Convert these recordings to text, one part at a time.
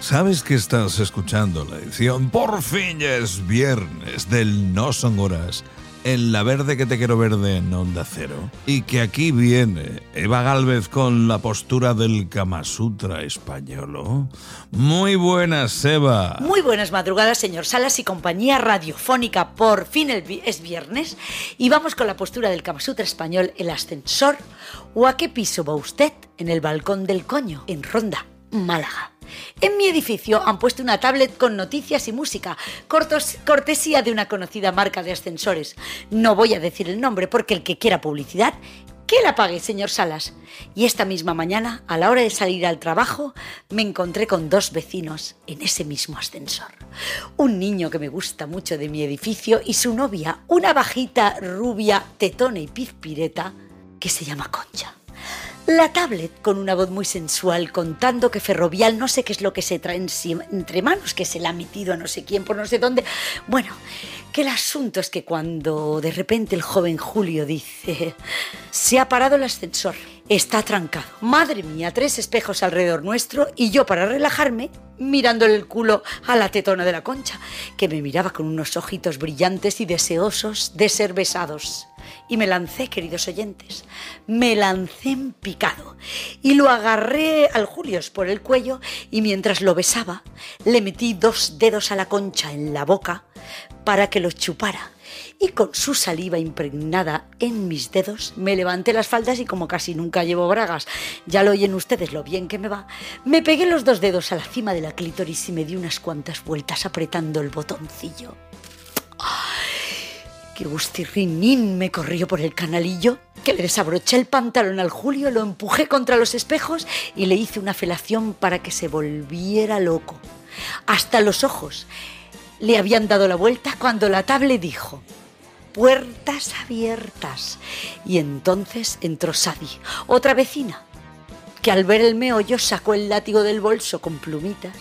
Sabes que estás escuchando la edición Por fin es viernes del No Son Horas en La Verde que te quiero verde en Onda Cero. Y que aquí viene Eva Galvez con la postura del Kama Sutra español. Muy buenas, Eva. Muy buenas madrugadas, señor Salas y compañía radiofónica. Por fin es viernes y vamos con la postura del Kama Sutra español, el ascensor. ¿O a qué piso va usted? En el balcón del coño, en Ronda, Málaga. En mi edificio han puesto una tablet con noticias y música, cortesía de una conocida marca de ascensores. No voy a decir el nombre porque el que quiera publicidad, que la pague, señor Salas. Y esta misma mañana, a la hora de salir al trabajo, me encontré con dos vecinos en ese mismo ascensor. Un niño que me gusta mucho de mi edificio y su novia, una bajita, rubia, tetona y pizpireta, que se llama Concha. La tablet, con una voz muy sensual, contando que Ferrovial no sé qué es lo que se trae entre manos, que se la ha metido a no sé quién por no sé dónde. Bueno, que el asunto es que cuando de repente el joven Julio dice, se ha parado el ascensor, está trancado. Madre mía, tres espejos alrededor nuestro y yo para relajarme mirándole el culo a la tetona de la concha, que me miraba con unos ojitos brillantes y deseosos de ser besados. Y me lancé, queridos oyentes, me lancé en picado y lo agarré al Julios por el cuello y mientras lo besaba le metí dos dedos a la concha en la boca para que lo chupara y con su saliva impregnada en mis dedos me levanté las faldas y como casi nunca llevo bragas, ya lo oyen ustedes lo bien que me va, me pegué los dos dedos a la cima de la clítoris y me di unas cuantas vueltas apretando el botoncillo. ¡Qué gustirrinín me corrió por el canalillo! Que le desabroché el pantalón al Julio, lo empujé contra los espejos y le hice una felación para que se volviera loco. Hasta los ojos le habían dado la vuelta cuando la table dijo puertas abiertas. Y entonces entró Sadi, otra vecina, que al ver el meollo sacó el látigo del bolso con plumitas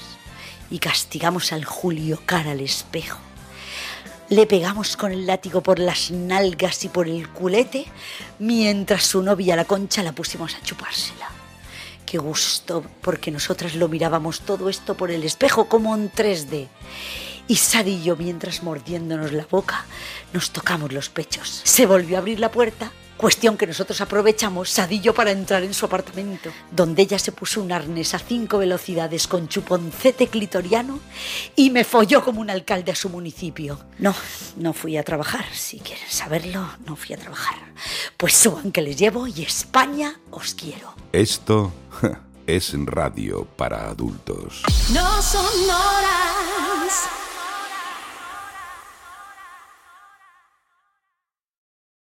y castigamos al Julio cara al espejo. Le pegamos con el látigo por las nalgas y por el culete, mientras su novia la concha la pusimos a chupársela. Qué gusto, porque nosotras lo mirábamos todo esto por el espejo como en 3D. Y Sad y yo, mientras mordiéndonos la boca, nos tocamos los pechos. Se volvió a abrir la puerta Cuestión que nosotros aprovechamos, Sadillo, para entrar en su apartamento, donde ella se puso un arnés a cinco velocidades con chuponcete clitoriano y me folló como un alcalde a su municipio. No, no fui a trabajar. Si quieren saberlo, no fui a trabajar. Pues suban que les llevo y España os quiero. Esto es radio para adultos. No son horas